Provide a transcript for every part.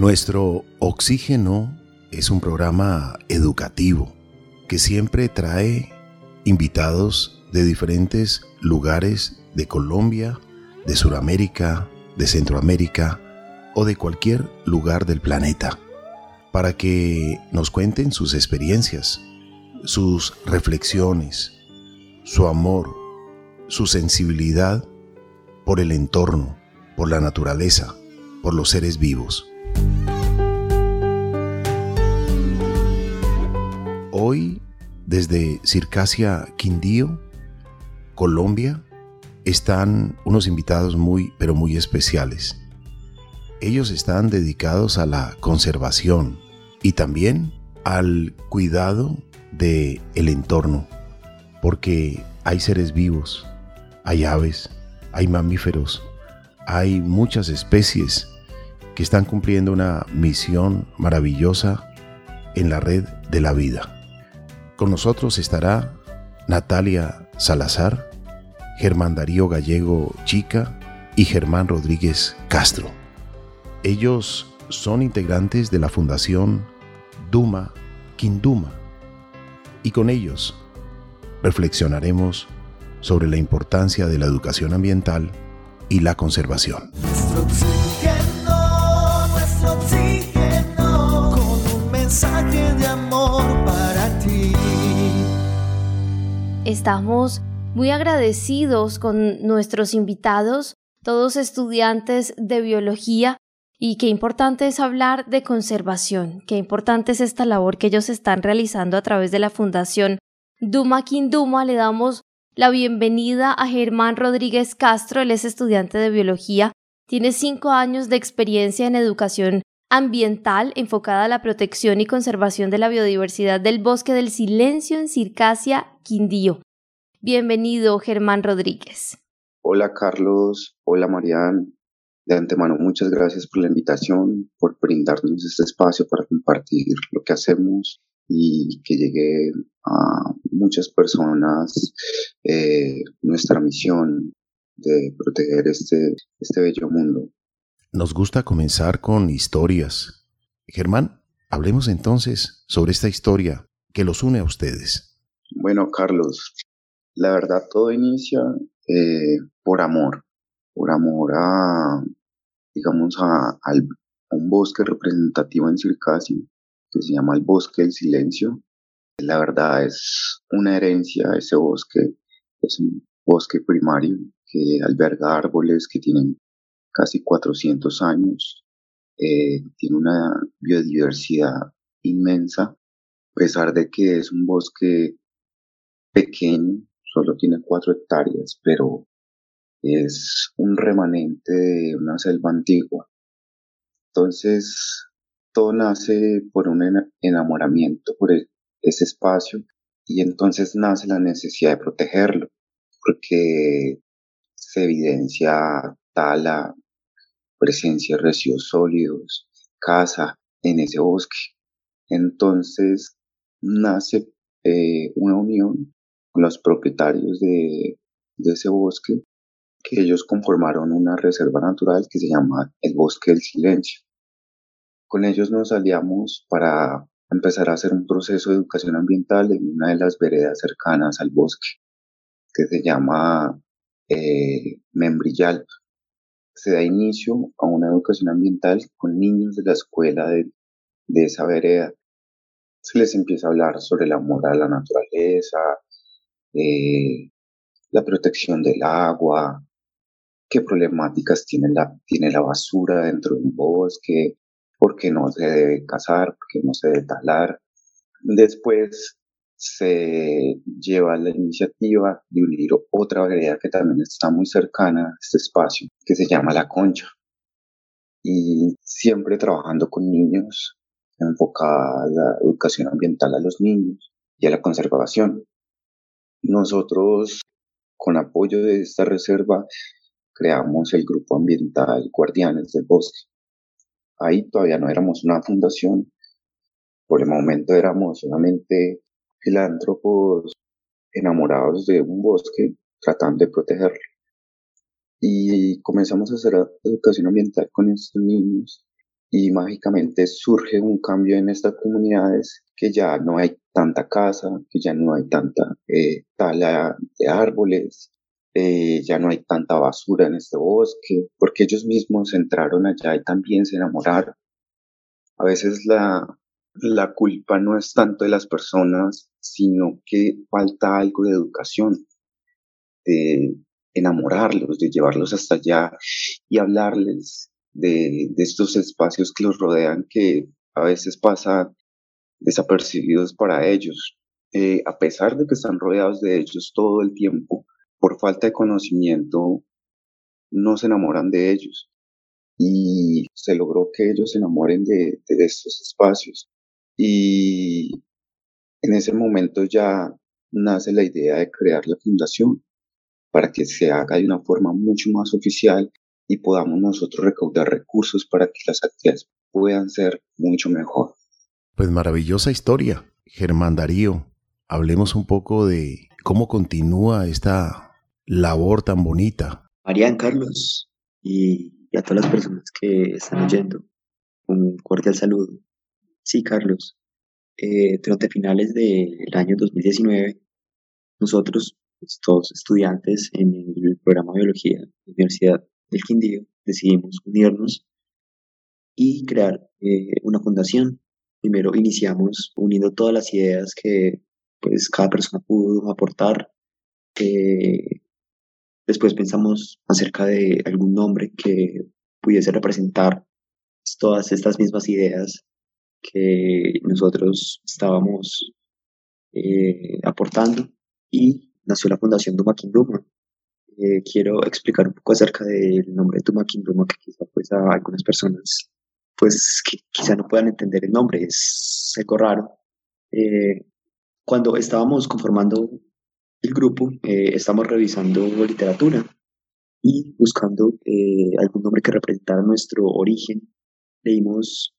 Nuestro Oxígeno es un programa educativo que siempre trae invitados de diferentes lugares de Colombia, de Sudamérica, de Centroamérica o de cualquier lugar del planeta, para que nos cuenten sus experiencias, sus reflexiones, su amor, su sensibilidad por el entorno, por la naturaleza, por los seres vivos. Hoy, desde Circasia Quindío, Colombia, están unos invitados muy, pero muy especiales. Ellos están dedicados a la conservación y también al cuidado de el entorno, porque hay seres vivos, hay aves, hay mamíferos, hay muchas especies que están cumpliendo una misión maravillosa en la red de la vida. Con nosotros estará Natalia Salazar, Germán Darío Gallego Chica y Germán Rodríguez Castro. Ellos son integrantes de la Fundación Duma Quinduma y con ellos reflexionaremos sobre la importancia de la educación ambiental y la conservación. Estamos muy agradecidos con nuestros invitados, todos estudiantes de biología, y qué importante es hablar de conservación, qué importante es esta labor que ellos están realizando a través de la Fundación Duma Quinduma. Le damos la bienvenida a Germán Rodríguez Castro, él es estudiante de biología, tiene cinco años de experiencia en educación ambiental enfocada a la protección y conservación de la biodiversidad del bosque del silencio en Circasia, Quindío. Bienvenido, Germán Rodríguez. Hola, Carlos. Hola, Marian. De antemano, muchas gracias por la invitación, por brindarnos este espacio para compartir lo que hacemos y que llegue a muchas personas eh, nuestra misión de proteger este, este bello mundo. Nos gusta comenzar con historias. Germán, hablemos entonces sobre esta historia que los une a ustedes. Bueno, Carlos, la verdad todo inicia eh, por amor, por amor a, digamos, a, un bosque representativo en Circasio que se llama el Bosque del Silencio. La verdad es una herencia ese bosque, es un bosque primario que alberga árboles que tienen casi 400 años, eh, tiene una biodiversidad inmensa, a pesar de que es un bosque pequeño, solo tiene 4 hectáreas, pero es un remanente de una selva antigua. Entonces, todo nace por un enamoramiento por e-, ese espacio y entonces nace la necesidad de protegerlo, porque se evidencia tala, presencia de residuos sólidos, caza en ese bosque. Entonces nace eh, una unión los propietarios de, de ese bosque, que ellos conformaron una reserva natural que se llama el Bosque del Silencio. Con ellos nos aliamos para empezar a hacer un proceso de educación ambiental en una de las veredas cercanas al bosque, que se llama eh, Membrillal. Se da inicio a una educación ambiental con niños de la escuela de, esa vereda. Se les empieza a hablar sobre el amor a la naturaleza, eh, la protección del agua, qué problemáticas tiene la, tiene la basura dentro de un bosque, por qué no se debe cazar, por qué no se debe talar. Después se lleva la iniciativa de unir otra vereda que también está muy cercana a este espacio, que se llama La Concha. Y siempre trabajando con niños, enfocada la educación ambiental a los niños y a la conservación. Nosotros, con apoyo de esta reserva, creamos el grupo ambiental Guardianes del Bosque. Ahí todavía no éramos una fundación, por el momento éramos solamente filántropos enamorados de un bosque tratando de protegerlo. Y comenzamos a hacer educación ambiental con estos niños y mágicamente surge un cambio en estas comunidades que ya no hay tanta casa, que ya no hay tanta eh, tala de árboles, eh, ya no hay tanta basura en este bosque, porque ellos mismos entraron allá y también se enamoraron. A veces la, la culpa no es tanto de las personas, sino que falta algo de educación, de enamorarlos, de llevarlos hasta allá y hablarles de, de estos espacios que los rodean que a veces pasan desapercibidos para ellos. Eh, a pesar de que están rodeados de ellos todo el tiempo, por falta de conocimiento, no se enamoran de ellos. Y se logró que ellos se enamoren de, de estos espacios. Y en ese momento ya nace la idea de crear la fundación para que se haga de una forma mucho más oficial y podamos nosotros recaudar recursos para que las actividades puedan ser mucho mejor. Pues maravillosa historia, Germán Darío. Hablemos un poco de cómo continúa esta labor tan bonita. Marian Carlos y, a todas las personas que están oyendo, un cordial saludo. Sí, Carlos, eh, durante finales del año 2019, nosotros, pues, todos estudiantes en el programa de biología de la Universidad del Quindío, decidimos unirnos y crear eh, una fundación Primero iniciamos uniendo todas las ideas que pues cada persona pudo aportar. Eh, después pensamos acerca de algún nombre que pudiese representar todas estas mismas ideas que nosotros estábamos eh, aportando y nació la Fundación Duma Kinduma. Eh, quiero explicar un poco acerca del nombre de Duma Kinduma que quizá pues a algunas personas pues que quizá no puedan entender el nombre, es algo raro. Eh, cuando estábamos conformando el grupo, eh, estamos revisando literatura y buscando eh, algún nombre que representara nuestro origen. Leímos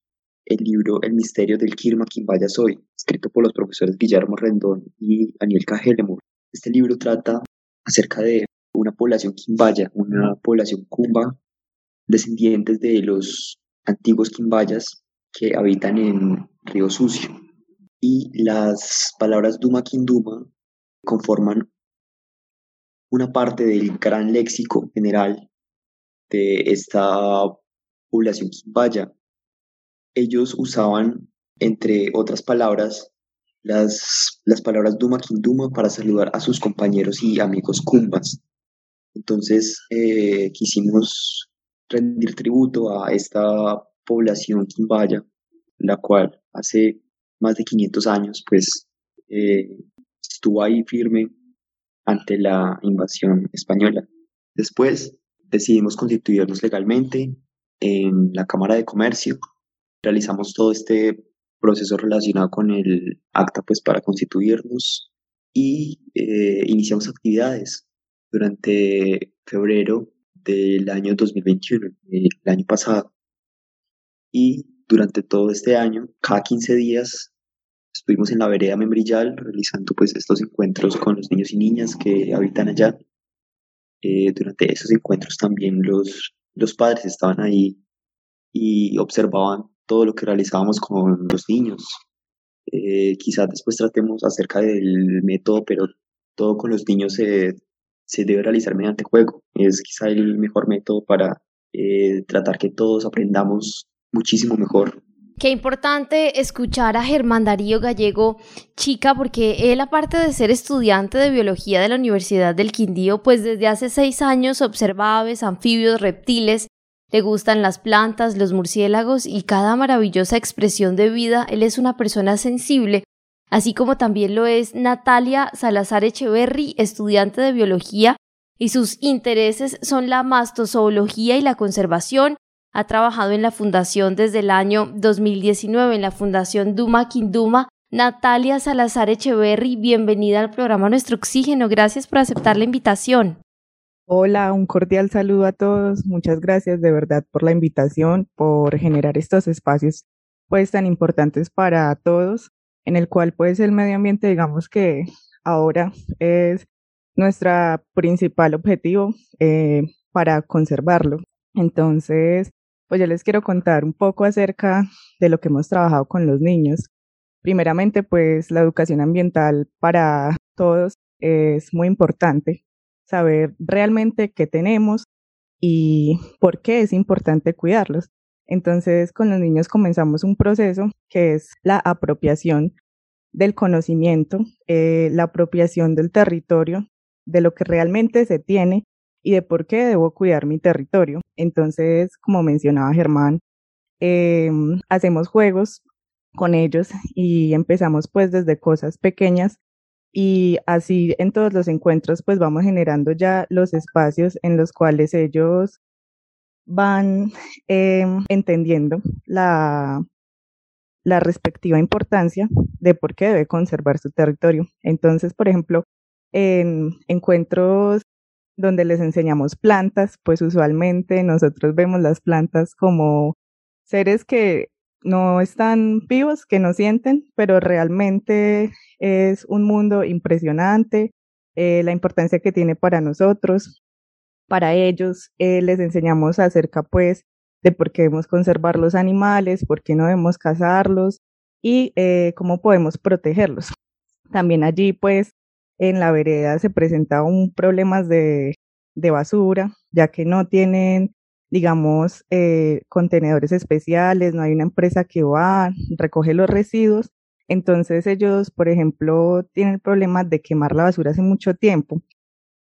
el libro El misterio del Kirma Quimbaya Soy, escrito por los profesores Guillermo Rendón y Daniel Cajelemur. Este libro trata acerca de una población quimbaya, una población cumba, descendientes de los antiguos quimbayas que habitan en Río Sucio. Y las palabras Duma Quinduma conforman una parte del gran léxico general de esta población quimbaya. Ellos usaban, entre otras palabras, las, las palabras Duma Quinduma para saludar a sus compañeros y amigos cumbas. Entonces eh, quisimos rendir tributo a esta población quimbaya, la cual hace más de 500 años pues eh, estuvo ahí firme ante la invasión española. Después decidimos constituirnos legalmente en la Cámara de Comercio. Realizamos todo este proceso relacionado con el acta pues para constituirnos y eh, iniciamos actividades. Durante febrero del año 2021, el año pasado. Y durante todo este año, cada 15 días, estuvimos en la vereda Membrillal realizando pues estos encuentros con los niños y niñas que habitan allá. Eh, durante esos encuentros también los, los padres estaban ahí y observaban todo lo que realizábamos con los niños. Eh, quizás después tratemos acerca del método, pero todo con los niños se se debe realizar mediante juego. Es quizá el mejor método para eh, tratar que todos aprendamos muchísimo mejor. Qué importante escuchar a Germán Darío Gallego, chica, porque él, aparte de ser estudiante de biología de la Universidad del Quindío, pues desde hace seis años observa aves, anfibios, reptiles, le gustan las plantas, los murciélagos y cada maravillosa expresión de vida. Él es una persona sensible así como también lo es Natalia Salazar Echeverry, estudiante de biología, y sus intereses son la mastozoología y la conservación. Ha trabajado en la fundación desde el año 2019 en la Fundación Duma Quinduma. Natalia Salazar Echeverry, bienvenida al programa Nuestro Oxígeno. Gracias por aceptar la invitación. Hola, un cordial saludo a todos. Muchas gracias de verdad por la invitación, por generar estos espacios pues tan importantes para todos en el cual pues el medio ambiente digamos que ahora es nuestro principal objetivo eh, para conservarlo. Entonces, pues yo les quiero contar un poco acerca de lo que hemos trabajado con los niños. Primeramente, pues la educación ambiental para todos es muy importante, saber realmente qué tenemos y por qué es importante cuidarlos. Entonces, con los niños comenzamos un proceso que es la apropiación del conocimiento, eh, la apropiación del territorio, de lo que realmente se tiene y de por qué debo cuidar mi territorio. Entonces, como mencionaba Germán, em, hacemos juegos con ellos y empezamos pues desde cosas pequeñas y así en todos los encuentros pues vamos generando ya los espacios en los cuales ellos van em, entendiendo la, la respectiva importancia de por qué debe conservar su territorio. Entonces, por ejemplo, en encuentros donde les enseñamos plantas, pues usualmente nosotros vemos las plantas como seres que no están vivos, que no sienten, pero realmente es un mundo impresionante, eh, la importancia que tiene para nosotros, para ellos, eh, les enseñamos acerca pues de por qué debemos conservar los animales, por qué no debemos cazarlos y eh, cómo podemos protegerlos. También allí pues en la vereda se presenta un problemas de, de basura, ya que no tienen, digamos, eh, contenedores especiales, no hay una empresa que va, recoge los residuos. Entonces ellos, por ejemplo, tienen el problema de quemar la basura hace mucho tiempo.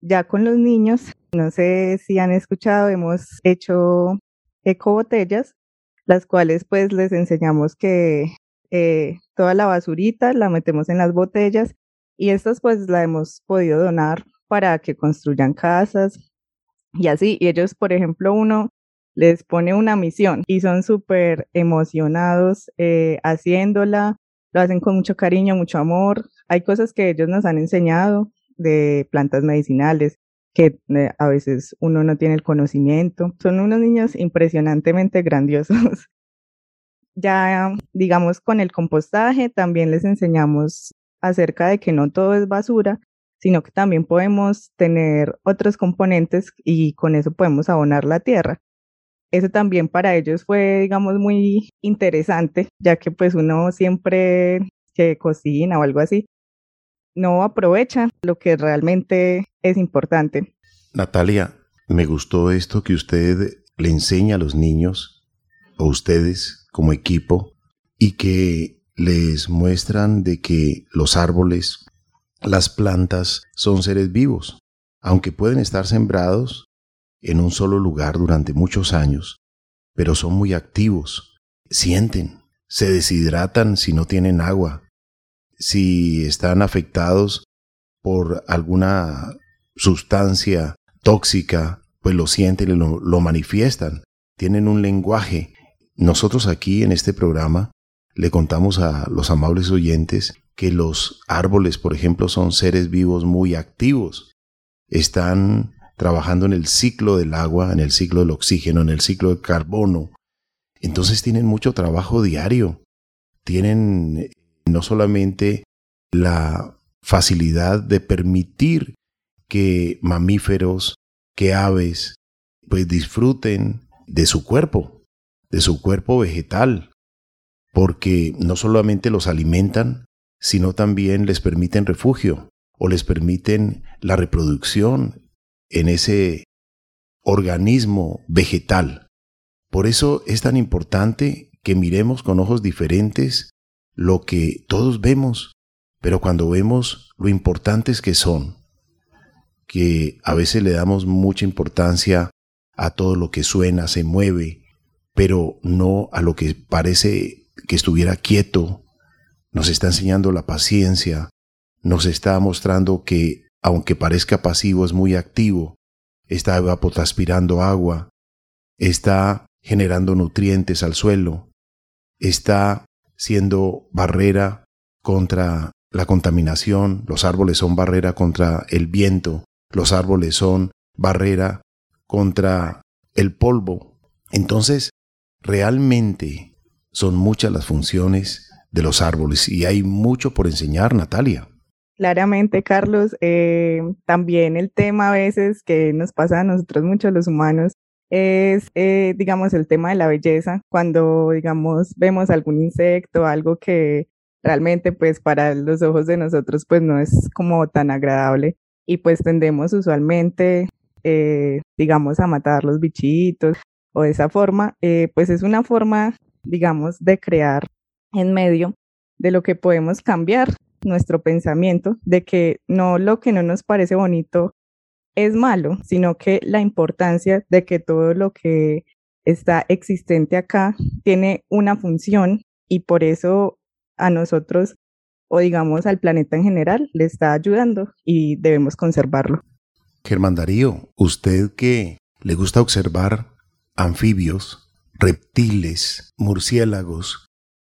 Ya con los niños, no sé si han escuchado, hemos hecho eco botellas, las cuales pues les enseñamos que eh, toda la basurita la metemos en las botellas y estas pues la hemos podido donar para que construyan casas y así. Y ellos, por ejemplo, uno les pone una misión y son súper emocionados eh, haciéndola, lo hacen con mucho cariño, mucho amor. Hay cosas que ellos nos han enseñado de plantas medicinales que eh, a veces uno no tiene el conocimiento. Son unos niños impresionantemente grandiosos. ya, digamos, con el compostaje también les enseñamos acerca de que no todo es basura, sino que también podemos tener otros componentes y con eso podemos abonar la tierra. Eso también para ellos fue, digamos, muy interesante, ya que pues uno siempre que cocina o algo así, no aprovecha lo que realmente es importante. Natalia, me gustó esto que usted le enseña a los niños, o ustedes como equipo, y que les muestran de que los árboles, las plantas son seres vivos, aunque pueden estar sembrados en un solo lugar durante muchos años, pero son muy activos, sienten, se deshidratan si no tienen agua, si están afectados por alguna sustancia tóxica, pues lo sienten y lo, lo manifiestan, tienen un lenguaje. Nosotros aquí en este programa le contamos a los amables oyentes que los árboles, por ejemplo, son seres vivos muy activos. Están trabajando en el ciclo del agua, en el ciclo del oxígeno, en el ciclo del carbono. Entonces tienen mucho trabajo diario. Tienen no solamente la facilidad de permitir que mamíferos, que aves, pues disfruten de su cuerpo, de su cuerpo vegetal, porque no solamente los alimentan, sino también les permiten refugio o les permiten la reproducción en ese organismo vegetal. Por eso es tan importante que miremos con ojos diferentes lo que todos vemos, pero cuando vemos lo importantes que son, que a veces le damos mucha importancia a todo lo que suena, se mueve, pero no a lo que parece que estuviera quieto, nos está enseñando la paciencia, nos está mostrando que, aunque parezca pasivo, es muy activo, está evapotranspirando agua, está generando nutrientes al suelo, está siendo barrera contra la contaminación, los árboles son barrera contra el viento, los árboles son barrera contra el polvo. Entonces, realmente son muchas las funciones de los árboles y hay mucho por enseñar, Natalia. Claramente, Carlos, eh, también el tema a veces que nos pasa a nosotros muchos los humanos es, eh, digamos, el tema de la belleza. Cuando, digamos, vemos algún insecto, algo que realmente, pues, para los ojos de nosotros, pues, no es como tan agradable. Y pues tendemos usualmente, eh, digamos, a matar los bichitos o de esa forma, eh, pues es una forma, digamos, de crear en medio de lo que podemos cambiar nuestro pensamiento, de que no lo que no nos parece bonito es malo, sino que la importancia de que todo lo que está existente acá tiene una función y por eso a nosotros o digamos al planeta en general le está ayudando y debemos conservarlo. Germán Darío, usted que le gusta observar anfibios, reptiles, murciélagos,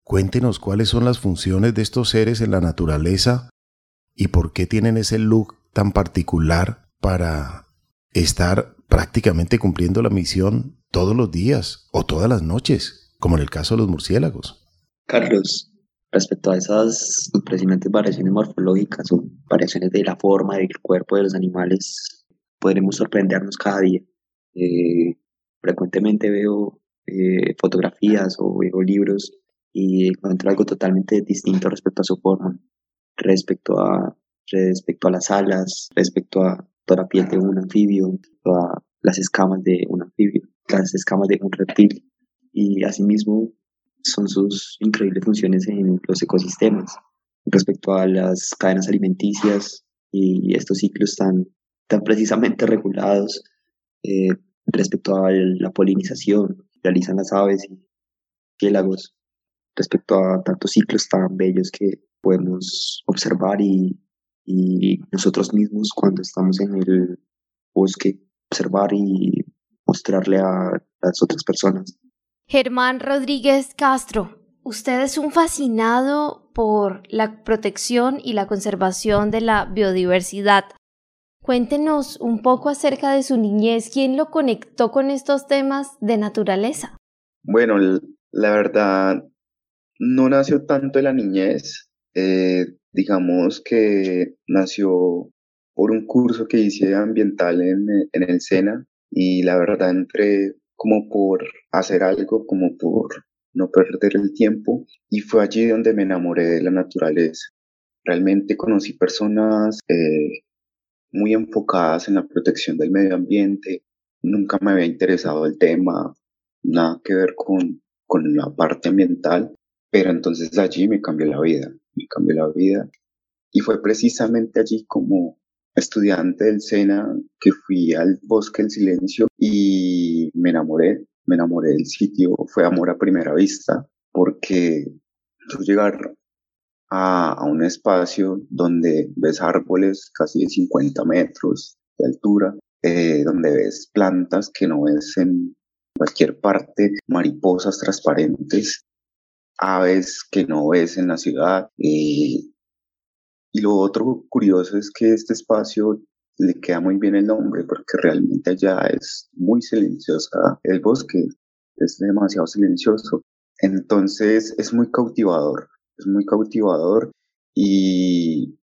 cuéntenos cuáles son las funciones de estos seres en la naturaleza y por qué tienen ese look tan particular para estar prácticamente cumpliendo la misión todos los días o todas las noches, como en el caso de los murciélagos. Carlos, respecto a esas impresionantes variaciones morfológicas o variaciones de la forma del cuerpo de los animales, podremos sorprendernos cada día. Eh, frecuentemente veo eh, fotografías o veo libros y encuentro algo totalmente distinto respecto a su forma, respecto a, respecto a las alas, respecto a toda la piel de un anfibio, todas las escamas de un anfibio, las escamas de un reptil. Y asimismo son sus increíbles funciones en los ecosistemas respecto a las cadenas alimenticias y estos ciclos tan, tan precisamente regulados eh, respecto a la polinización realizan las aves y piélagos, respecto a tantos ciclos tan bellos que podemos observar y y nosotros mismos cuando estamos en el bosque observar y mostrarle a las otras personas. Germán Rodríguez Castro, usted es un fascinado por la protección y la conservación de la biodiversidad. Cuéntenos un poco acerca de su niñez, quién lo conectó con estos temas de naturaleza. Bueno, la verdad, no nació tanto en la niñez. Eh, digamos que nació por un curso que hice ambiental en, en el SENA y la verdad entré como por hacer algo, como por no perder el tiempo y fue allí donde me enamoré de la naturaleza. Realmente conocí personas eh, muy enfocadas en la protección del medio ambiente, nunca me había interesado el tema, nada que ver con, con la parte ambiental, pero entonces allí me cambió la vida me cambió la vida. Y fue precisamente allí como estudiante del SENA que fui al Bosque del Silencio y me enamoré, me enamoré del sitio, fue amor a primera vista, porque tú llegar a, a un espacio donde ves árboles casi de 50 metros de altura, eh, donde ves plantas que no ves en cualquier parte, mariposas transparentes, aves que no ves en la ciudad. y lo otro curioso es que este espacio le queda muy bien el nombre porque realmente allá es muy silenciosa el bosque, es demasiado silencioso. Entonces es muy cautivador, es muy cautivador y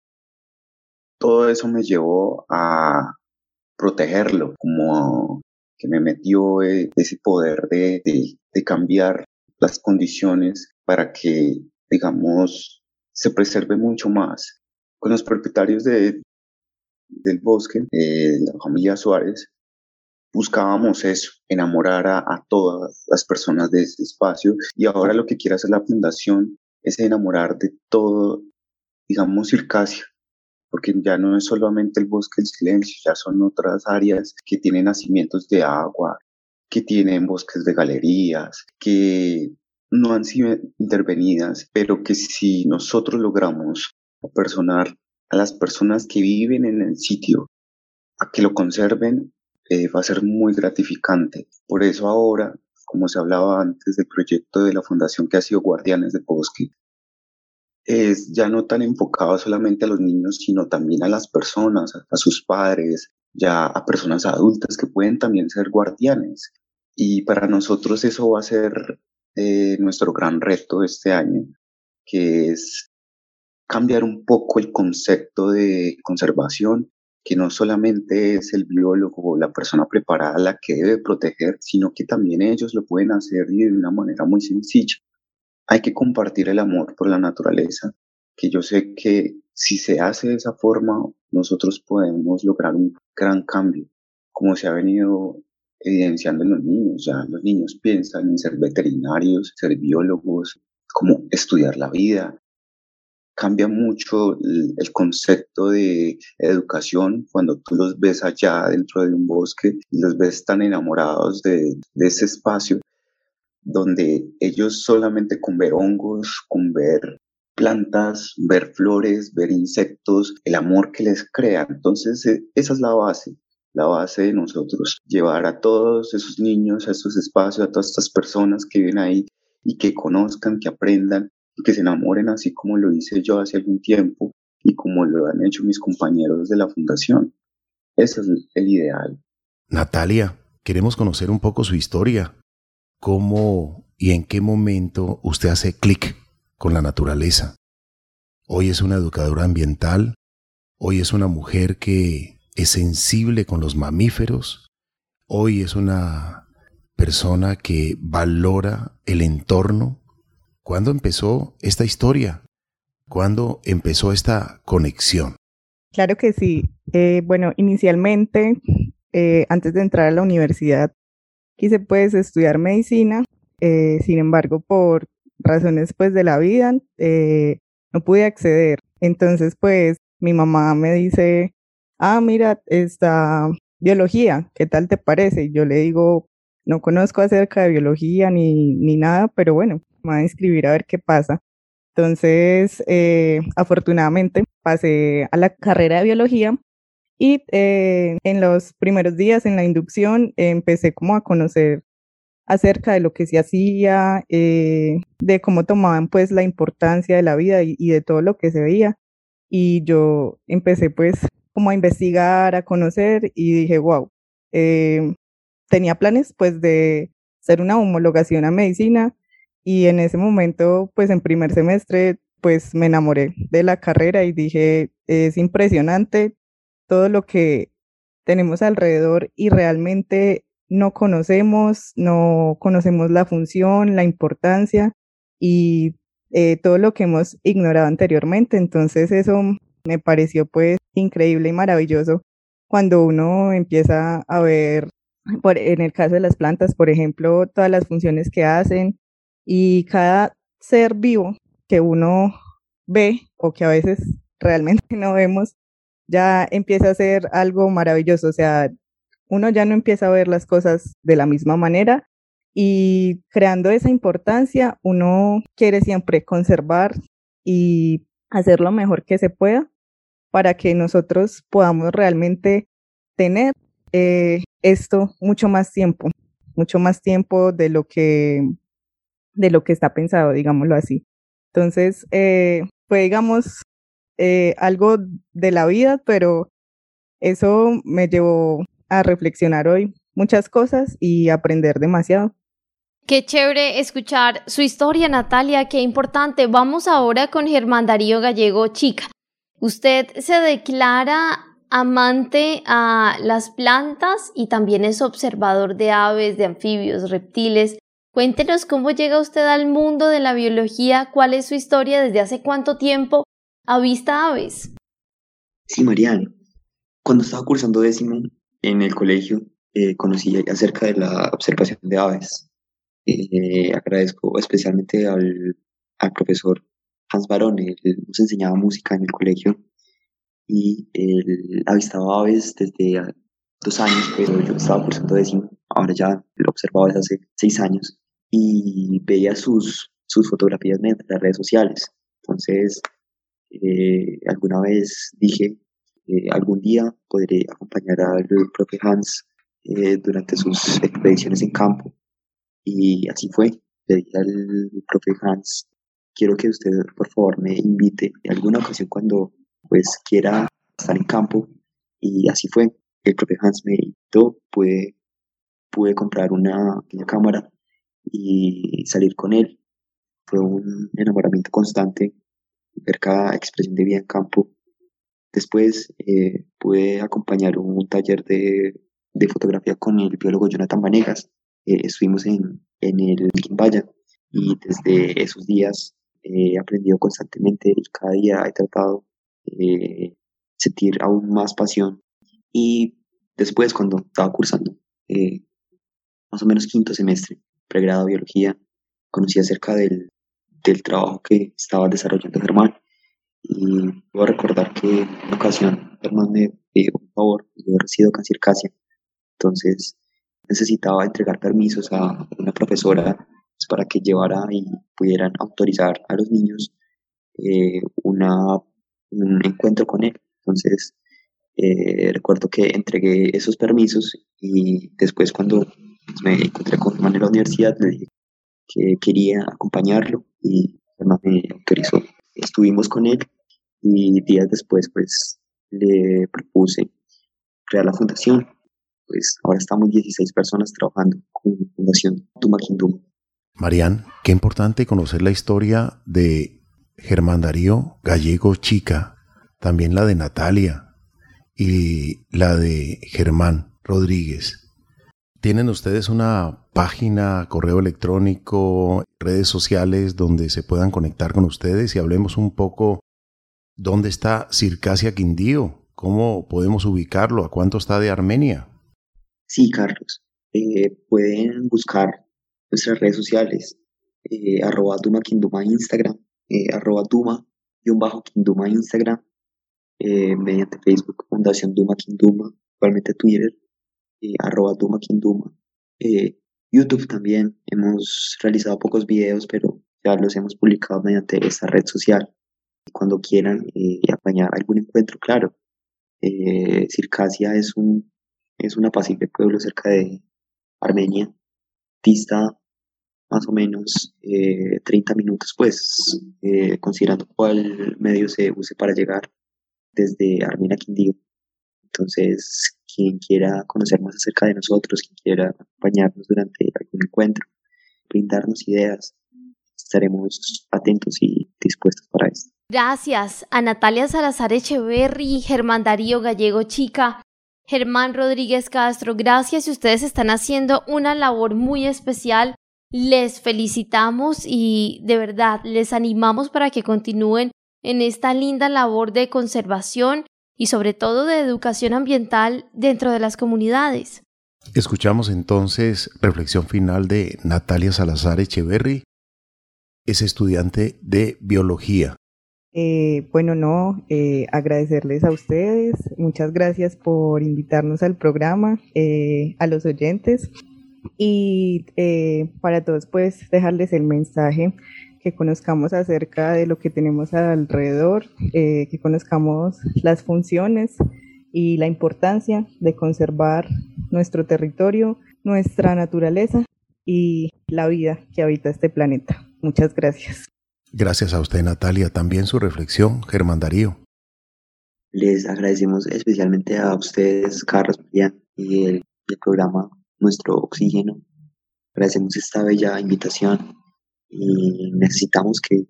todo eso me llevó a protegerlo, como que me metió e, ese poder de, de, de cambiar las condiciones para que, digamos, se preserve mucho más. Con los propietarios de, del bosque, eh, la familia Suárez, buscábamos eso, enamorar a, a, todas las personas de ese espacio y ahora lo que quiere hacer la fundación es enamorar de todo, digamos, Circasia, porque ya no es solamente el bosque del silencio, ya son otras áreas que tienen nacimientos de agua, que tienen bosques de galerías, que no han sido intervenidas, pero que si nosotros logramos apersonar a las personas que viven en el sitio a que lo conserven, eh, va a ser muy gratificante. Por eso ahora, como se hablaba antes del proyecto de la fundación que ha sido Guardianes de Bosque, es ya no tan enfocado solamente a los niños, sino también a las personas, a sus padres, ya a personas adultas que pueden también ser guardianes. Y para nosotros eso va a ser nuestro gran reto este año, que es cambiar un poco el concepto de conservación que no solamente es el biólogo o la persona preparada la que debe proteger, sino que también ellos lo pueden hacer de una manera muy sencilla. Hay que compartir el amor por la naturaleza, que yo sé que si se hace de esa forma, nosotros podemos lograr un gran cambio, como se ha venido evidenciando en los niños. Ya los niños piensan en ser veterinarios, ser biólogos, como estudiar la vida, cambia mucho el, concepto de educación cuando tú los ves allá dentro de un bosque y los ves tan enamorados de, de ese espacio donde ellos solamente con ver hongos, con ver plantas, ver flores, ver insectos, el amor que les crea. Entonces, e, esa es la base, la base de nosotros, llevar a todos esos niños a esos espacios, a todas estas personas que viven ahí y que conozcan, que aprendan que se enamoren así como lo hice yo hace algún tiempo y como lo han hecho mis compañeros de la fundación. Ese es el ideal. Natalia, queremos conocer un poco su historia. ¿Cómo y en qué momento usted hace clic con la naturaleza? Hoy es una educadora ambiental, hoy es una mujer que es sensible con los mamíferos, hoy es una persona que valora el entorno ¿Cuándo empezó esta historia? ¿Cuándo empezó esta conexión? Claro que sí. Eh, bueno, inicialmente, eh, antes de entrar a la universidad, quise pues estudiar medicina. Eh, sin embargo, por razones pues de la vida, no pude acceder. Entonces, pues mi mamá me dice, ah, mira, esta biología, ¿qué tal te parece? Y yo le digo, no conozco acerca de biología ni, ni nada, pero bueno, me voy a inscribir a ver qué pasa. Entonces, eh, afortunadamente, pasé a la carrera de biología y eh, en los primeros días en la inducción empecé como a conocer acerca de lo que se hacía, eh, de cómo tomaban pues la importancia de la vida y, de todo lo que se veía. Y yo empecé pues como a investigar, a conocer y dije, wow, tenía planes pues de hacer una homologación a medicina y en ese momento, pues en primer semestre, pues me enamoré de la carrera y dije, es impresionante todo lo que tenemos alrededor y realmente no conocemos, no conocemos la función, la importancia y eh, todo lo que hemos ignorado anteriormente. Entonces eso me pareció pues increíble y maravilloso cuando uno empieza a ver, por, en el caso de las plantas, por ejemplo, todas las funciones que hacen, y cada ser vivo que uno ve o que a veces realmente no vemos, ya empieza a ser algo maravilloso. O sea, uno ya no empieza a ver las cosas de la misma manera y creando esa importancia, uno quiere siempre conservar y hacer lo mejor que se pueda para que nosotros podamos realmente tener eh, esto mucho más tiempo, mucho más tiempo de lo que de lo que está pensado, digámoslo así. Entonces, eh, fue, digamos, eh, algo de la vida, pero eso me llevó a reflexionar hoy muchas cosas y aprender demasiado. Qué chévere escuchar su historia, Natalia, qué importante. Vamos ahora con Germán Darío Gallego Chica. Usted se declara amante a las plantas y también es observador de aves, de anfibios, reptiles. Cuéntenos cómo llega usted al mundo de la biología, cuál es su historia, desde hace cuánto tiempo avista aves. Sí, Mariano. Cuando estaba cursando décimo en el colegio, eh, conocí acerca de la observación de aves. Eh, agradezco especialmente al, al profesor Hans Barone, él nos enseñaba música en el colegio y él avistaba aves desde dos años, pero yo estaba cursando décimo, ahora ya lo observaba desde hace seis años y veía sus, sus fotografías mediante las redes sociales. Entonces, eh, alguna vez dije, eh, algún día podré acompañar al profe Hans eh, durante sus expediciones en campo. Y así fue. Dije al profe Hans, quiero que usted por favor me invite en alguna ocasión cuando pues quiera estar en campo. Y así fue. El profe Hans me invitó, pude, pude comprar una, una cámara y salir con él. Fue un enamoramiento constante, ver cada expresión de vida en campo Después eh, pude acompañar un taller de, de, fotografía con el biólogo Jonathan Vanegas. Eh, estuvimos en, en el Quimbaya y desde esos días he aprendido constantemente y cada día he tratado de sentir aún más pasión. Y después, cuando estaba cursando eh, más o menos quinto semestre, pregrado de biología, conocí acerca del, del trabajo que estaba desarrollando Germán y voy a recordar que en una ocasión Germán me pidió un favor, yo resido en Circasia, entonces necesitaba entregar permisos a una profesora para que llevara y pudieran autorizar a los niños eh, una, un encuentro con él. Entonces, eh, recuerdo que entregué esos permisos y después cuando me encontré con Germán en la universidad le dije que quería acompañarlo y Germán me autorizó. Estuvimos con él y días después pues le propuse crear la fundación. Pues ahora estamos 16 personas trabajando con la Fundación Tuma Marian, qué importante conocer la historia de Germán Darío Gallego Chica, también la de Natalia y la de Germán Rodríguez. ¿Tienen ustedes una página, correo electrónico, redes sociales donde se puedan conectar con ustedes y hablemos un poco dónde está Circasia Quindío? ¿Cómo podemos ubicarlo? ¿A cuánto está de Armenia? Sí, Carlos. Eh, pueden buscar nuestras redes sociales, eh, arroba Duma Quinduma Instagram, eh, arroba Duma, un bajo Quinduma Instagram, eh, mediante Facebook, Fundación Duma Quinduma, igualmente Twitter, arroba Duma Kinduma. YouTube también hemos realizado pocos videos, pero ya los hemos publicado mediante esta red social. Cuando quieran apañar algún encuentro, claro. Circasia es un es una apacible pueblo cerca de Armenia. Dista más o menos 30 minutos, pues, considerando cuál medio se use para llegar desde Armenia Quindío. Entonces, quien quiera conocer más acerca de nosotros, quien quiera acompañarnos durante algún encuentro, brindarnos ideas, estaremos atentos y dispuestos para esto. Gracias a Natalia Salazar Echeverry, Germán Darío Gallego Chica, Germán Rodríguez Castro, gracias ustedes están haciendo una labor muy especial. Les felicitamos y de verdad les animamos para que continúen en esta linda labor de conservación y sobre todo de educación ambiental dentro de las comunidades. Escuchamos entonces reflexión final de Natalia Salazar Echeverry, es estudiante de biología. Eh, bueno, no, eh, agradecerles a ustedes, muchas gracias por invitarnos al programa, eh, a los oyentes y para todos pues dejarles el mensaje que conozcamos acerca de lo que tenemos alrededor, eh, que conozcamos las funciones y la importancia de conservar nuestro territorio, nuestra naturaleza y la vida que habita este planeta. Muchas gracias. Gracias a usted, Natalia. También su reflexión, Germán Darío. Les agradecemos especialmente a ustedes, Carlos y el, el programa Nuestro Oxígeno. Agradecemos esta bella invitación y necesitamos que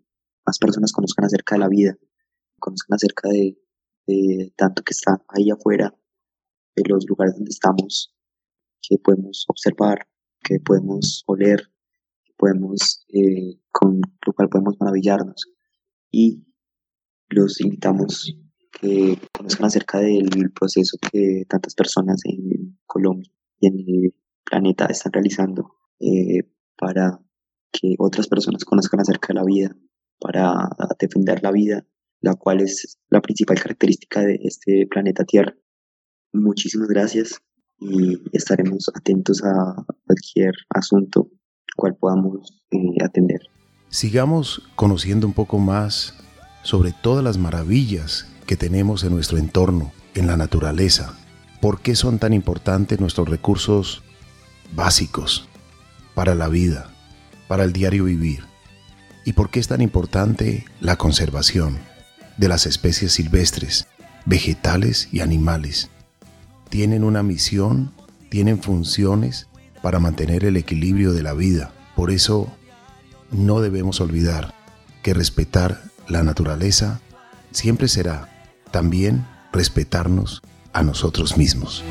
más personas conozcan acerca de la vida, conozcan acerca de, tanto que está ahí afuera, de los lugares donde estamos, que podemos observar, que podemos oler, que podemos, eh, con lo cual podemos maravillarnos. Y los invitamos que conozcan acerca del proceso que tantas personas en Colombia y en planeta están realizando eh, para que otras personas conozcan acerca de la vida, para defender la vida, la cual es la principal característica de este planeta Tierra. Muchísimas gracias y estaremos atentos a cualquier asunto cual podamos eh, atender. Sigamos conociendo un poco más sobre todas las maravillas que tenemos en nuestro entorno, en la naturaleza. ¿Por qué son tan importantes nuestros recursos básicos para la vida? para el diario vivir? ¿Y por qué es tan importante la conservación de las especies silvestres, vegetales y animales? Tienen una misión, tienen funciones para mantener el equilibrio de la vida. Por eso no debemos olvidar que respetar la naturaleza siempre será también respetarnos a nosotros mismos.